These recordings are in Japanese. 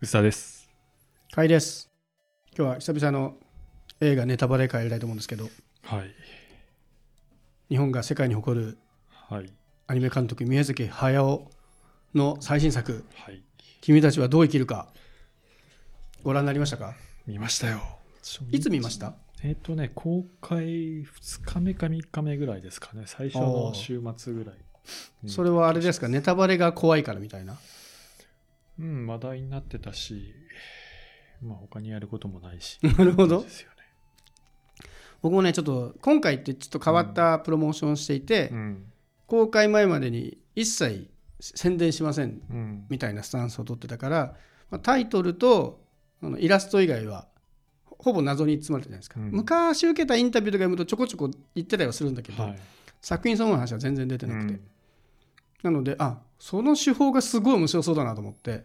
薄田です。かいです。今日は久々の映画ネタバレ会やりたいと思うんですけど、はい。日本が世界に誇るはい。アニメ監督宮崎駿の最新作はい。「君たちはどう生きるか」ご覧になりましたか？見ましたよ。いつ見ました？えっ、とね、公開2日目か3日目ぐらいですかね。最初の週末ぐらいに。それはあれですかネタバレが怖いからみたいなうん、話題になってたし、まあ他にやることもないし。なるほどね。僕もねちょっと今回ってちょっと変わったプロモーションをしていて、うん。公開前までに一切宣伝しませんうん。みたいなスタンスを取ってたから、まあ、タイトルとあのイラスト以外はほほぼ謎に包まれてるじゃないですか、うん昔受けたインタビューとか読むとちょこちょこ言ってたりはするんだけど、はい。作品そのものの話は全然出てなくて、うんなのであその手法がすごい面白そうだなと思って。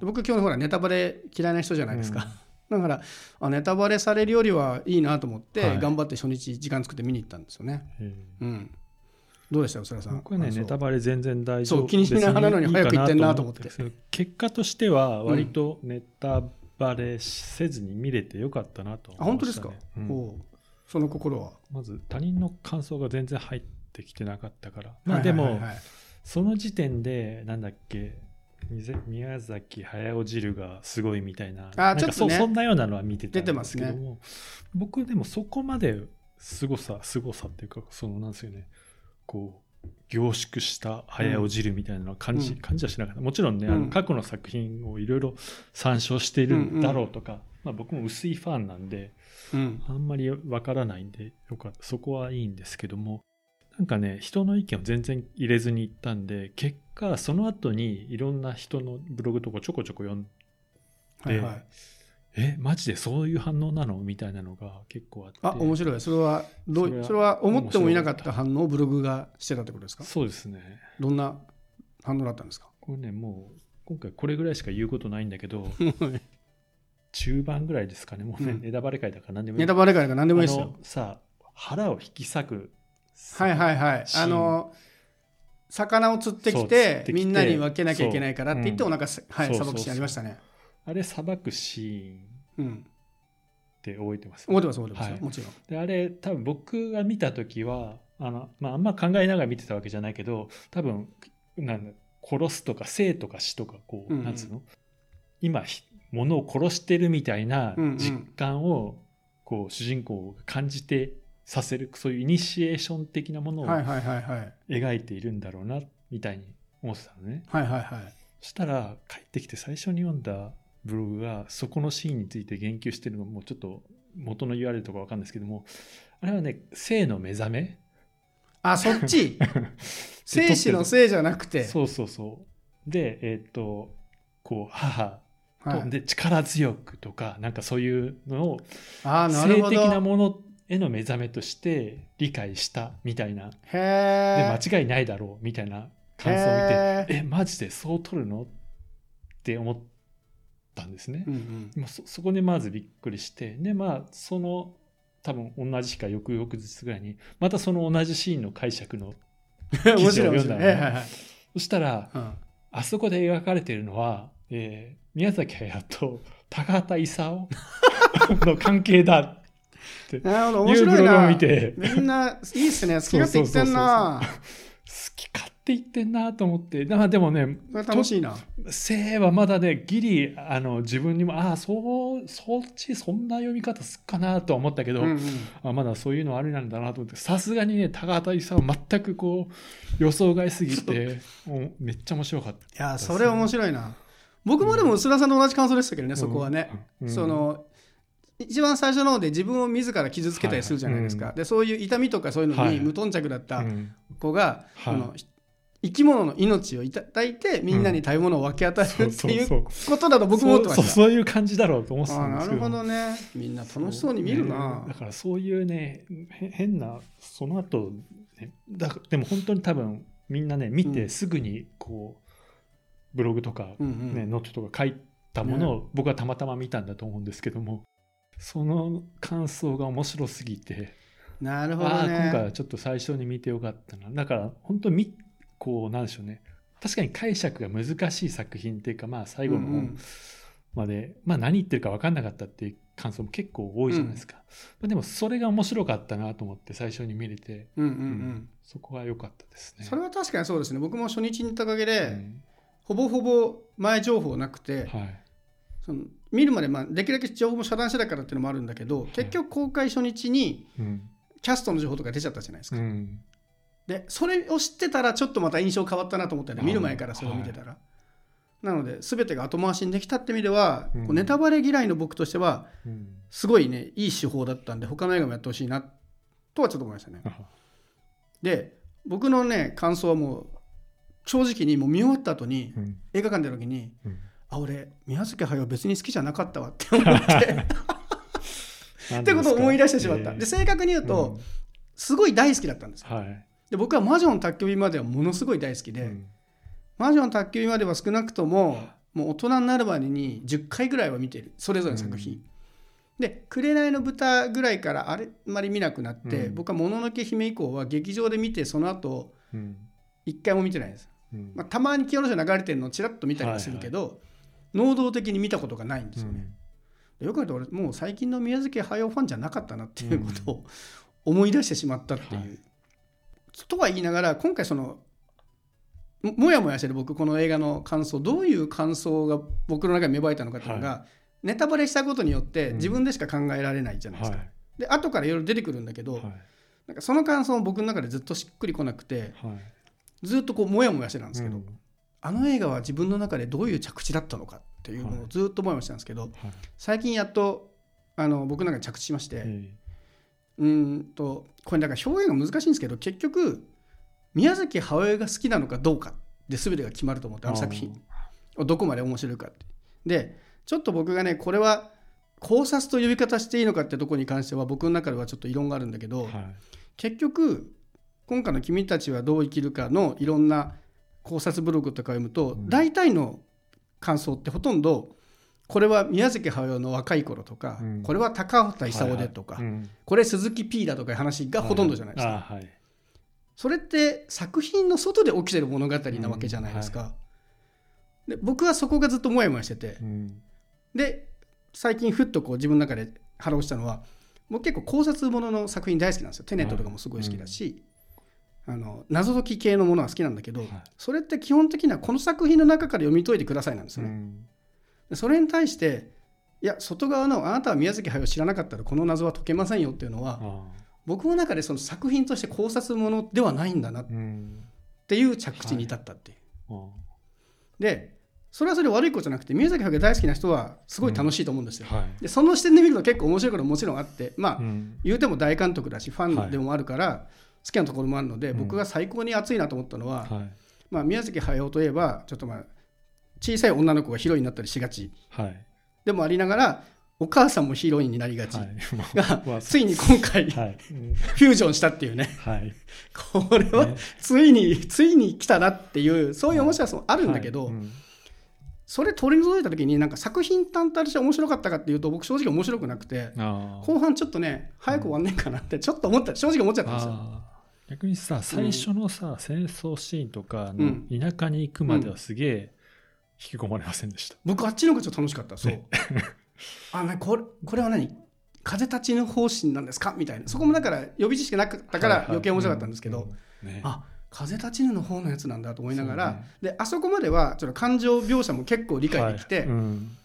僕今日ほらネタバレ嫌いな人じゃないですか、だからあネタバレされるよりはいいなと思って、はい。頑張って初日時間作って見に行ったんですよね、うんうん、どうでした宇佐さん？僕はね、ネタバレ全然大丈夫。そう気にしながらなのに早く言って。んなと思って。結果としては、割とネタバレせずに見れてよかったなとあ本当ですか？うん。その心は？まず他人の感想が全然入ってきてなかったから。まあでも、はいはいはいはいその時点で、なんだっけ、宮崎駿汁がすごいみたいな、なんかちょっとね。そそんなようなのは見てたんで出てますけども、僕でもそこまですごさ、すごさっていうか、そのなんですよね、こう、凝縮した駿汁みたいなのは感じ,、うん。感じはしなかった。もちろんね、あうん。の過去の作品をいろいろ参照しているんだろうとか、まあ、僕も薄いファンなんで、うん。あんまりわからないんで、よかった。そこはいいんですけども、なんかね、人の意見を全然入れずに行ったんで、結果、その後にいろんな人のブログとかちょこちょこ読んはいはいえ、マジでそういう反応なの？みたいなのが結構あって。あ面白いそれはどうそれは思ってもいなかった反応をブログがしてたってことですか？そうですね。どんな反応だったんですか？これね、もう、今回これぐらいしか言うことないんだけど、中盤ぐらいですかね、もうね、うんネタバレ会だから何でもいい。ネタバレ会が何でもいいですよあのさ、腹を引き裂く。はいはいはい。あの魚を釣ってきてみんなに分けなきゃいけないからって言ってお腹さばくシーンありましたね。あれ、さばくシーンっうんて覚えてます？覚えてます覚えてます。よはい。もちろん。であれ多分僕が見た時はあの、まあ、あんま考えながら見てたわけじゃないけど多分なんだ殺すとか生とか死とかこう、うんうん。なんつうの？今ひ物を殺してるみたいな実感を、こう主人公が感じてさせるそういうイニシエーション的なものをはいはいはいはい。描いているんだろうなみたいに思ってたのね。はいはいはい。そしたら帰ってきて最初に読んだブログがそこのシーンについて言及してるのもちょっと元の URL とかわかんないですけどもあれはね性の目覚め。あそっち。生死のせいじゃなくて。そうそうそう。でえっ、とこう母と、はい。で力強くとかなんかそういうのをああなる性ほど。的なものへの目覚めとして理解したみたいな。で間違いないだろうみたいな感想を見てえマジでそう取るの？って思ったんですね。うんうん。まあ、そそこでまずびっくりしてでまあその多分同じ日か翌々日ぐらいにまたその同じシーンの解釈の 記事を読んだのね。はいはいはい。そしたらうん。あそこで描かれているのは、えー宮崎駿と高畑勲の関係だって。なるほど面白いな。を見て。みんないいっすね。好き勝手言ってんな。好き勝手言ってんなと思って。まあでもね楽しいな。性はまだねギリあの自分にもああそうそっちそんな読み方すっかなとは思ったけど、うんうん。あまだそういうのありなんだなと思って。さすがにね高畑さんは全くこう予想外すぎてめっちゃ面白かったいやそれ面白いな。僕もでも須田さんと同じ感想でしたけどね、そこはね、うん。その一番最初の方で自分を自ら傷つけたりするじゃないですか、はい。はでそういう痛みとかそういうのはい。に無頓着だったうん。子が、はい。この生き物の命をいただいてみんなに食べ物を分け与えるっていうことだと僕も思ってました。そういう感じだろうと思ってあたんですけど。なるほどね。みんな楽しそうに見るな。ね。だからそういうねへ変なその後、ね。だでも本当に多分みんなね見うん。てすぐにこうブログとか、うんうん。ねノートとか書いたものを僕はたまたま見たんだと思うんですけどもその感想が面白すぎて。なるほどああ今回ねはちょっと最初に見てよかったな。だから本当みこうなんでしょうね。確かに解釈が難しい作品っていうかまあ最後のうんうん。まで、まあ、何言ってるか分かんなかったっていう感想も結構多いじゃないですか、まあでもそれが面白かったなと思って最初に見れて、うんうんうん。うん。そこは良かったですね。それは確かにそうですね。僕も初日に行ったおかげで、うん。ほぼほぼ前情報なくて、はいその見るまで、まあ、できるだけ情報も遮断してたからっていうのもあるんだけど、結局公開初日にうん。キャストの情報とか出ちゃったじゃないですか、うん。でそれを知ってたらちょっとまた印象変わったなと思ったよね。見る前からそれを見てたら、なので全てが後回しにできたって意味では、うん。こうネタバレ嫌いの僕としてはうん。すごいねいい手法だったんで他の映画もやってほしいなとはちょっと思いましたね。あで僕のね感想はもう正直にもう見終わった後にうん。映画館出た時にうんあ俺宮崎駿別に好きじゃなかったわって思って。ってことを思い出してしまった、で正確に言うと、すごい大好きだったんですはい。で僕は魔女の宅急便まではものすごい大好きで、うん。魔女の宅急便までは少なくとももう大人になるまでに10回ぐらいは見てる。それぞれの作品、で「紅の豚」ぐらいからあれあまり見なくなって、うん。僕は「もののけ姫」以降は劇場で見てその後うん。一回も見てないです、うん。まあ、たまに清野流れてるのをちらっと見たりはするけど、能動的に見たことがないんですよね、よく言うと俺もう最近の宮崎駿ファンじゃなかったなっていうことを思い出してしまったっていう。はい。とは言いながら今回そのももやもやしてる僕この映画の感想どういう感想が僕の中に芽生えたのかっていうのが、はネタバレしたことによってうん。自分でしか考えられないじゃないですか。はい。で後からいろいろ出てくるんだけど、はい。なんかその感想も僕の中でずっとしっくりこなくてはい。ずっとこうもやもやしてたんですけど、うんあの映画は自分の中でどういう着地だったのかっていうのをずっともやもやしてたんですけど、はい。最近やっとあの僕の中で着地しまして、えうーんとこれだから表現が難しいんですけど結局宮崎駿が好きなのかどうかで全てが決まると思ってえあの作品どこまで面白いかって。でちょっと僕がねこれは考察と呼び方していいのかってところに関しては僕の中ではちょっと異論があるんだけど、はい。結局今回の「君たちはどう生きるか」のいろんな考察ブログとか読むと、うん。大体の感想ってほとんどこれは宮崎駿の若い頃とか、うん。これは高畑勲でとか、これ鈴木 P だとかいう話がほとんどじゃないですか。それって作品の外で起きてる物語なわけじゃないですか。で僕はそこがずっとモヤモヤしてて。うん。で最近ふっとこう自分の中で腹落ちたのは僕結構考察ものの作品大好きなんですよ。テネットとかもすごい好きだし、あの謎解き系のものは好きなんだけど、はい。それって基本的にはこの作品の中から読み解いてくださいなんですよね。うん。でそれに対していや外側のあなたは宮崎駿を知らなかったらこの謎は解けませんよっていうのはあ僕の中でその作品として考察ものではないんだなっていう着地に至ったっていう。あでそれはそれで悪いことじゃなくて宮崎駿が大好きな人はすごい楽しいと思うんですよ。ーはい。でその視点で見ると結構面白いことももちろんあってまあ、うん。言うても大監督だしファンでもあるから好きなところもあるので、うん。僕が最高に熱いなと思ったのは、はい。まあ、宮崎駿といえばちょっとまあ小さい女の子がヒロインになったりしがち。はい。でもありながらお母さんもヒロインになりがち。はい。が、まあついに今回フュージョンしたっていうね。はい。これはね。ついについに来たなっていうそういう面白さもあるんだけど、それ取り除いた時になんか作品単体として面白かったかっていうと僕正直面白くなくて後半ちょっとね早く終わんねえかなってちょっと思った正直思っちゃったんですよ。逆にさ最初のさ、戦争シーンとかのうん。田舎に行くまではすげえ引き込まれませんでした、僕あっちの方がちょっと楽しかった。そう。ね。あなこれこれは何？風立ちぬ方針なんですか？みたいな。そこもだから予備知識なかったから余計面白かったんですけど、はいはいうん。ね。あ風立ちぬの方のやつなんだと思いながら、ね。であそこまではちょっと感情描写も結構理解できて、はい。うん。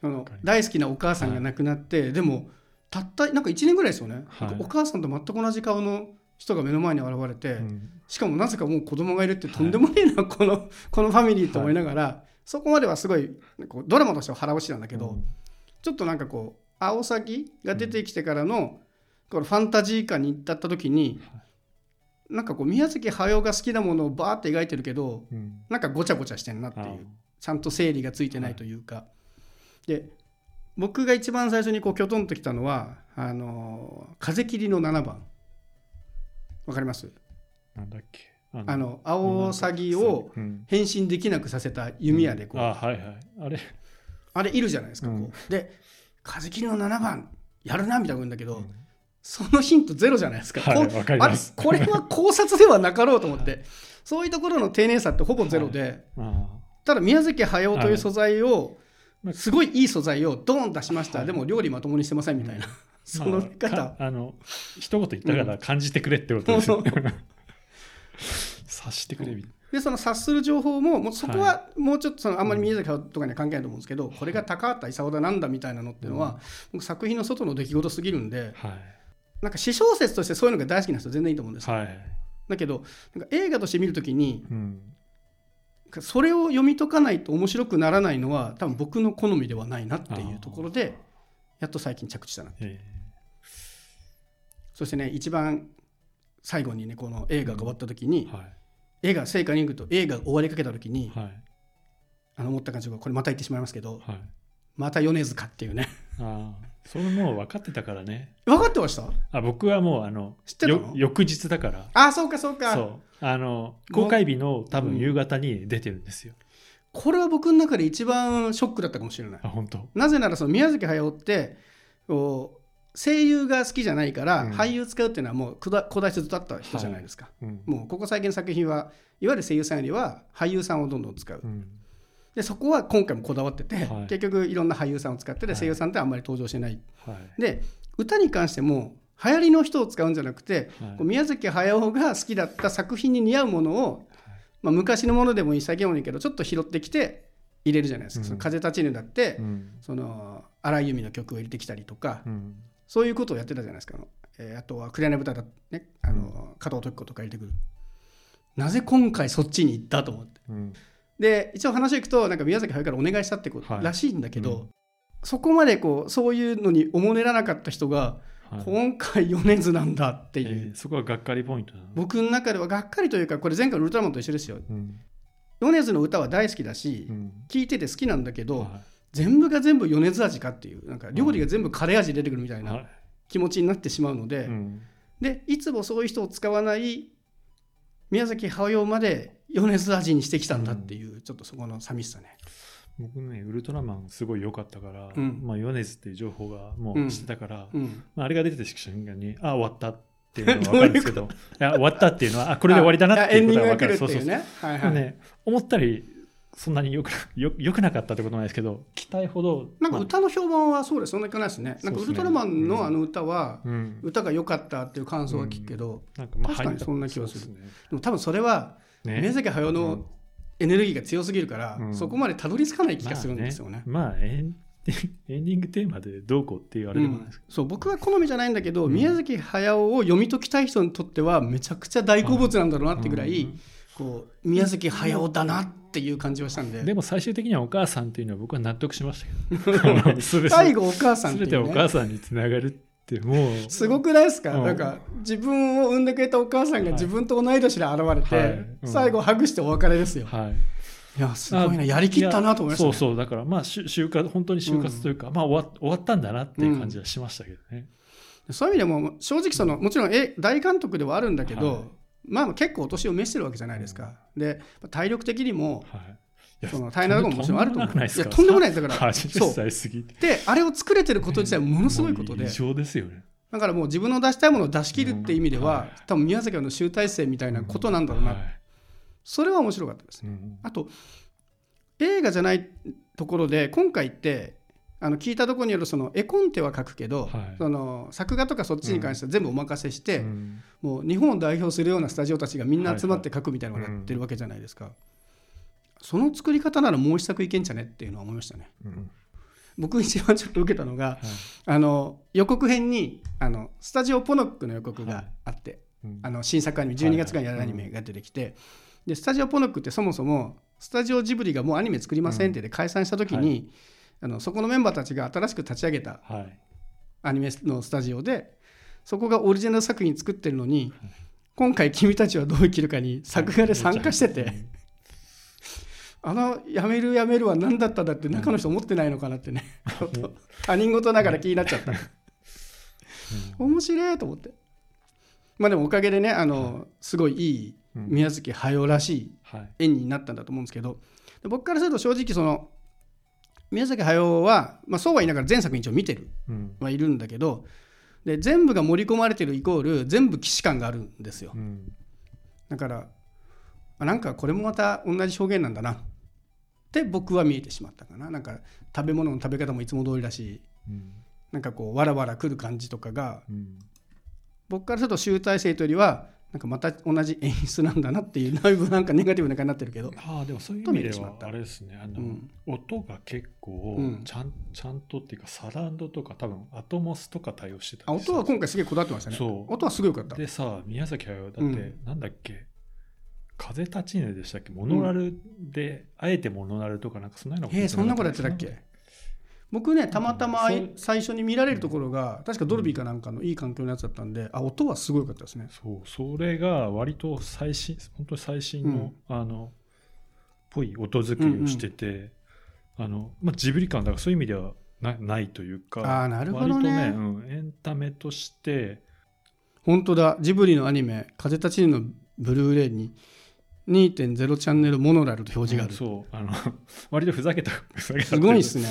その大好きなお母さんが亡くなって、でもたったなんか1年ぐらいですよね、お母さんと全く同じ顔の人が目の前に現れて、うん。しかもなぜかもう子供がいるってとんでもねえな、このこのファミリーと思いながら、そこまではすごいこうドラマとしては腹落ちなんだけど、うん。ちょっとなんかこうアオサギが出てきてからのこのファンタジー感に至った時に、なんかこう宮崎駿が好きなものをバーって描いてるけどうん。なんかごちゃごちゃしてんなっていうちゃんと整理がついてないというか、で僕が一番最初にこうきょとんときたのはあのー風切りの7番わかります？なんだっけ？ああのアオサギをうん。変身できなくさせた弓矢でこう、あはいはい。あれ？あれいるじゃないですか、こう。うんで風切りの7番やるなみたいなこと言うんだけど、うん。そのヒントゼロじゃないですか、はいこわかす。これは考察ではなかろうと思って。そういうところの丁寧さってほぼゼロで、あただ宮崎駿という素材をすごいいい素材をドーン出しました、はい。でも料理まともにしてませんみたいな、その方、か あの一言言ったから感じてくれってことですよ、察してくれみたいでその察する情報ももうそこはもうちょっとそのあんまり宮崎駿とかには関係ないと思うんですけど、これが高畑勲だなんだみたいなのっていうのは、僕作品の外の出来事すぎるんでなはい。なんか私小説としてそういうのが大好きな人は全然いいと思うんですよ、はい、だけどなんか映画として見るときにうん、それを読み解かないと面白くならないのは多分僕の好みではないなっていうところでやっと最近着地したなえそしてね一番最後にねこの映画が終わった時に、ーはい。映画聖火に行くと映画が終わりかけた時に、はい。あの思った感じがこれまた言ってしまいますけどはい。また米津かっていうね。ああそれもう分かってたからね。分かってました？あ僕はもうあの知ってた翌日だから。あそうかそうか。そう。あの公開日の多分夕方に出てるんですよ、これは僕の中で一番ショックだったかもしれない。あ本当。なぜならその宮崎駿ってこう声優が好きじゃないから、うん。俳優使うっていうのはもう古代古代ずっとあった人じゃないですか、うん。もうここ最近の作品はいわゆる声優さんよりは俳優さんをどんどん使う。うん。でそこは今回もこだわってて、はい。結局いろんな俳優さんを使ってて、はい。声優さんってあんまり登場してない。はい。で歌に関しても流行りの人を使うんじゃなくて、宮崎駿が好きだった作品に似合うものを、まあ、昔のものでもいい最近もいいけどちょっと拾ってきて入れるじゃないですか「うん。その風立ちぬ」だって、うん。その荒井由実の曲を入れてきたりとか、うんそういうことをやってたじゃないですか。あの、えーあとは「紅豚」だね。あの加藤時子とか入れてくる。なぜ今回そっちに行ったと思って。うん。で一応話を聞くとなんか宮崎駿からお願いしたってことはい。らしいんだけど、うんそこまでこうそういうのにおもねらなかった人が、はい。今回米津なんだっていう、えーそこはがっかりポイント僕の中ではがっかりというかこれ前回のウルトラマンと一緒ですよ。うん。米津の歌は大好きだし、うん。聴いてて好きなんだけど、は全部が全部米津味かっていうなんか料理が全部カレー味出てくるみたいな気持ちになってしまうので、うん。でいつもそういう人を使わない宮崎駿まで米津味にしてきたんだっていう、ちょっとそこの寂しさね。僕ねウルトラマンすごい良かったから、うん。まあ、米津っていう情報がもうんうしてたから、うん。まあ、あれが出てた瞬間にあ終わったっていうのは 分かるんですけどいや終わったっていうのはあこれで終わりだなっていうことは分かる。あエンディングが来るっていうね。はいはい。ね、思ったりそんなに よくよよくなかったってことないですけど期待ほどなんかまあ。歌の評判はそうです、そんなにいかないですね。なんかウルトラマンのあの歌は、うん、歌が良かったっていう感想は聞くけど、なん。かまあ確かにそんな気はする。ね。でも多分それはね。宮崎駿のエネルギーが強すぎるから、うん。そこまでたどり着かない気がするんですよね。まあ、ね。まあ エンディングテーマでどうこうっていうあれでもないですけそう僕は好みじゃないんだけど、うん。宮崎駿を読み解きたい人にとってはめちゃくちゃ大好物なんだろうなど、ってぐらい、うん。こう宮崎駿だなっていう感じはしたんで。でも最終的にはお母さんっていうのは僕は納得しましたけど。最後お母さんって全てお母さんにつながるってもう。すごくないですか、うん。なんか自分を産んでくれたお母さんが自分と同い年で現れて、はい。うん。最後ハグしてお別れですよ、はい。いやすごいな。やりきったなと思いました、ね、そうそうだからまあし就活本当に就活というか、まあ終わ終わったんだなっていう感じはしましたけどね、そういう意味でも正直そのもちろんえ大監督ではあるんだけど、はいまあ結構お年を召してるわけじゃないですか、で体力的にもはい。その大変なところももちろんあると思う。いやとんでもないですだから。80歳過ぎて。であれを作れてること自体ものすごいことで。異常ですよね。だからもう自分の出したいものを出し切るっていう意味では、多分宮崎の集大成みたいなことなんだろうな、はい。それは面白かったですうん。あと映画じゃないところで今回ってあの聞いたところによるその絵コンテは書くけど、はい。その作画とかそっちに関しては全部お任せして、うん。もう日本を代表するようなスタジオたちがみんな集まって書くみたいなのをやってるわけじゃないですか、その作り方ならもう一作いけんじゃねっていうのは思いましたね。うん。僕一番ちょっと受けたのがはい。あの予告編にあのスタジオポノックの予告があって、うん。あの新作アニメ12月からやるアニメが出てきて、でスタジオポノックってそもそもスタジオジブリがもうアニメ作りませんって言って解散した時に、あのそこのメンバーたちが新しく立ち上げたはい。アニメのスタジオでそこがオリジナル作品作ってるのに、今回君たちはどう生きるかに作画で参加してて、あの「やめるやめる」は何だったんだって中の人思ってないのかなってね、他人事ながら気になっちゃった。面白いと思って。まあでもおかげでねあのすごいいいうん。宮崎駿らしいはい。絵になったんだと思うんですけどで僕からすると正直その宮崎駿は、まあ、そうは言いながら全作品一応見てるうん。はいるんだけどで全部が盛り込まれてるイコール全部既視感があるんですよ。うん。だからあなんかこれもまた同じ表現なんだな。っって僕は見えてしまったかな。なんか食べ物の食べ方もいつも通りだしうん。なんかこうわらわら来る感じとかがうん。僕からすると集大成というよりはなんかまた同じ演出なんだなっていうだいぶなんかネガティブな感じになってるけど、ああでもそういう意味ではあれですね。あの、うん。音が結構うん。ちゃん,、ちゃんとっていうかサラウンドとか多分アトモスとか対応してたあんですよ。音は今回すげえこだわってましたね。音はすごいよかった。でさ宮崎駿だって、うん。なんだっけ風立ちぬでしたっけ？モノラルで、あえてモノラルとかなんかそんなようなへえそんなことやってたっけ？僕ねたまたま最初に見られるところが確かドルビーかなんかのいい環境のやつだったんであ音はすごい良かったですね。そうそれが割と最新本当に最新の、あのぽい音作りをしてて、あのまあ、ジブリ感だからそういう意味ではなないというかあーなるほどね。割とね、うん、エンタメとして本当だ。ジブリのアニメ「風立ちぬ」のブルーレイに2.0チャンネルモノラルと表示がある、そう。あの 割とふざけたふざけたすごいっすね。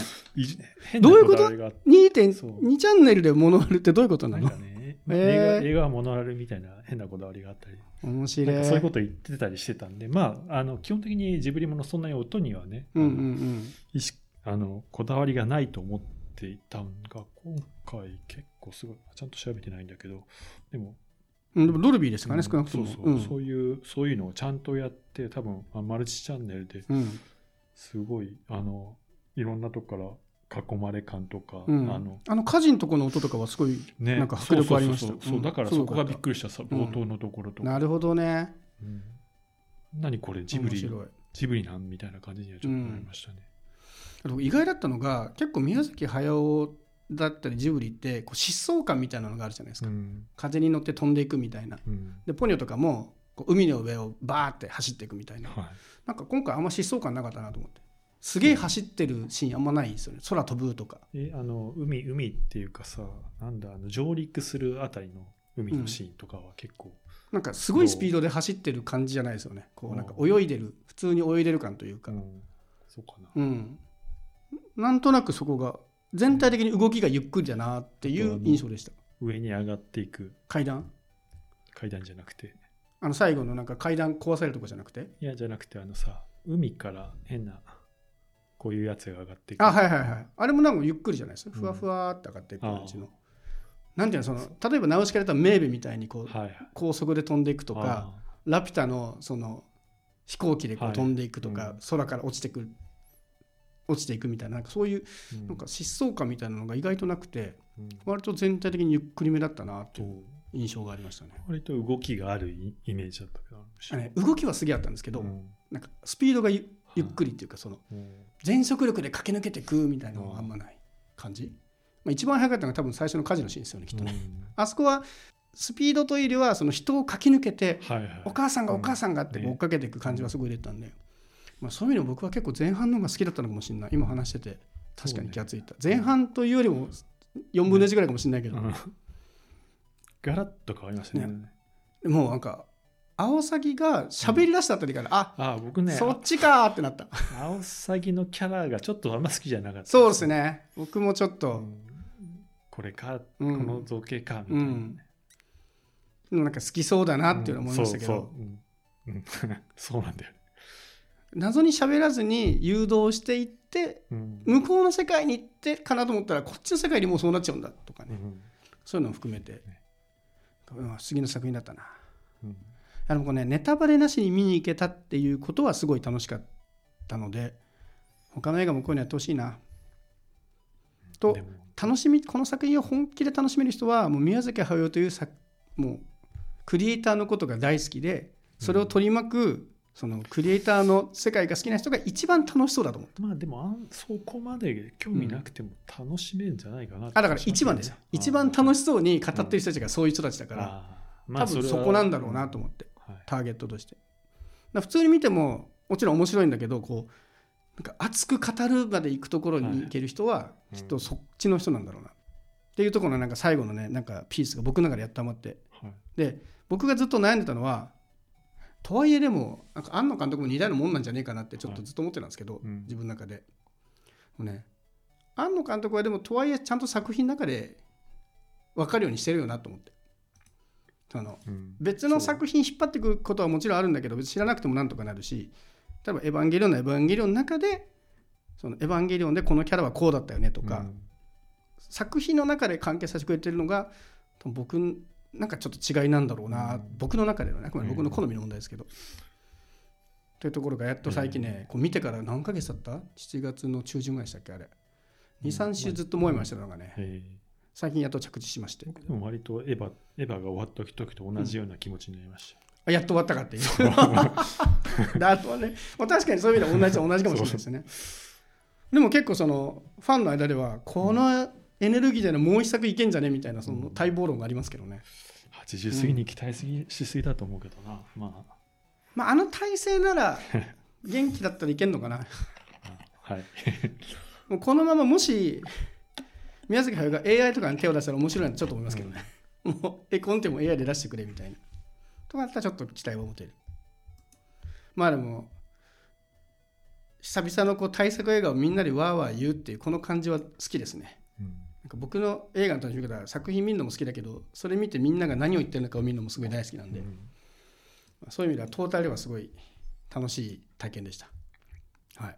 どういうことこだわりがあって。そう2.2チャンネルでモノラルってどういうことなの？ね、へー。映画はモノラルみたいな変なこだわりがあったり。面白い。なんかそういうこと言ってたりしてたんで。まああの基本的にジブリものそんなに音にはね、うんうんうん。意識あのこだわりがないと思っていたのが今回結構すごい。ちゃんと調べてないんだけど。でもうんでもドルビーですかね、うん少なくとも。そういうそういうのをちゃんとやって多分あマルチチャンネルですごいあのいろんなとこから囲まれ感とか、うん。あのあの火事のとこの音とかはすごいねなんか迫力ありました。そうだからそこがびっくりしたさ冒頭のところとか、なるほどね。うん。何これジブリジブリなんみたいな感じにはちょっとなりましたね、意外だったのが結構宮崎駿だったりジブリってこう疾走感みたいなのがあるじゃないですか、うん。風に乗って飛んでいくみたいな。うん。でポニョとかもこう海の上をバーって走っていくみたいな。はい。なんか今回あんま疾走感なかったなと思って。すげえ走ってるシーンあんまないですよね。空飛ぶとか。えあの海海っていうかさなんだあの上陸するあたりの海のシーンとかは結構、なんかすごいスピードで走ってる感じじゃないですよね。こうなんか泳いでる普通に泳いでる感というか。うん。そうかな、うん。なんとなくそこが全体的に動きがゆっくりだなっていう印象でした。上に上がっていく。階段？階段じゃなくて。あの最後のなんか階段壊されるとこじゃなくて？いやじゃなくてあのさ海から変なこういうやつが上がっていく。あはいはいはいあれもなんかゆっくりじゃないです？かふわふわって上がっていく感じの、なんていうのその例えばナウシカで言ったらメーベみたいにこうはいはい。高速で飛んでいくとかあラピュタのその飛行機でこうはい。飛んでいくとか、うん。空から落ちてくる落ちていくみたいななんかそういうなんか疾走感みたいなのが意外となくてうん。割と全体的にゆっくりめだったなとそいうう印象がありましたね。割と動きがあるイイメージだったけどね動きはすげえあったんですけど、うん。なんかスピードがゆゆっくりっていうかそのうん。全速力で駆け抜けていくみたいなのはあんまない感じ、まあ、一番速かったのが多分最初の火事のシーンですよねきっとね、あそこはスピードというよりはその人を駆け抜けてうんはいはい。お母さんがお母さんがってね。追っかけていく感じはすごい出てたんで、まあ、そういう意味で僕は結構前半の方が好きだったのかもしれない。今話してて。確かに気がついた、前半というよりも4分の1ぐらいかもしれないけど、うん。ガラッと変わりましたね。ね。もうなんかアオサギが喋り出したあたりから、ああ僕ねそっちかーってなった。アオサギのキャラがちょっとあんま好きじゃなかったそうですね。僕もちょっうと、ん。これか、うん。この造形かみたいな。ね、なんか好きそうだなっていうのを思いましたけど、うん。そうそう,、うん。うん。そうなんだよ。ね、謎に喋らずに誘導していってうん。向こうの世界に行ってかなと思ったらこっちの世界にもうそうなっちゃうんだとかね、うん。そういうのを含めて、うん不思議な作品だったな。うん。あのこれねネタバレなしに見に行けたっていうことはすごい楽しかったので他の映画もこういうのやってほしいな。と楽しみこの作品を本気で楽しめる人はもう宮崎駿という作もうクリエイターのことが大好きでそれを取り巻く、そのクリエイターの世界が好きな人が一番楽しそうだと思うまあでもあんそこまで興味なくても楽しめるんじゃないかなってあだから一番ですよ。一番楽ししそうに語ってる人たちがそういう人たちだから、多分そこなんだろうなと思ってはい。ターゲットとして。普通に見てももちろん面白いんだけどこうなんか熱く語るまで行くところに行ける人はい。きっとそっちの人なんだろうな。っていうところのなんか最後のねなんかピースが僕の中でやったまって。はい。で僕がずっと悩んでたのはとはいえでもなんか庵野監督も似たようなもんなんじゃねえかなってちょっとずっと思ってたんですけど、うん。自分の中で。もうね庵野監督はでもとはいえちゃんと作品の中で分かるようにしてるよなと思って。そのうん。別の作品引っ張っていくことはもちろんあるんだけど別に知らなくてもなんとかなるし例えば「エヴァンゲリオン」の「エヴァンゲリオン」の中でそのエヴァンゲリオンでこのキャラはこうだったよねとか、うん。作品の中で関係させてくれてるのが僕なんかちょっと違いなんだろうな、うん僕の中でのね僕の好みの問題ですけど、というところがやっと最近ね、こう見てから何ヶ月経った ?7 月の中旬ぐらいでしたっけあれ。23週ずっと燃えましたのがね、え。ー最近やっと着地しまして。僕でも割とエヴァエヴァが終わった時と同じような気持ちになりました。あやっと終わったかっていう。で あとはね、まあ、確かにそういう意味では同じ同じかもしれないですね。でも結構そのファンの間ではこのエネルギーでのもう一作いけんじゃね？みたいなその待望論がありますけどね、80過ぎに期待すぎしすぎだと思うけどな。まあ、まあ、あの体勢なら元気だったらいけんのかな。はい。もうこのままもし宮崎駿が AI とかに手を出したら面白いなとちょっと思いますけどね、もう絵コンテも AI で出してくれみたいな。とかだったらちょっと期待は持てる。まあでも久々のこう大作映画をみんなでわーわー言うっていうこの感じは好きですね。うんなんか僕の映画の楽しみ方は作品見るのも好きだけどそれ見てみんなが何を言ってるのかを見るのもすごい大好きなんで、うん、そういう意味ではトータルはすごい楽しい体験でした。はい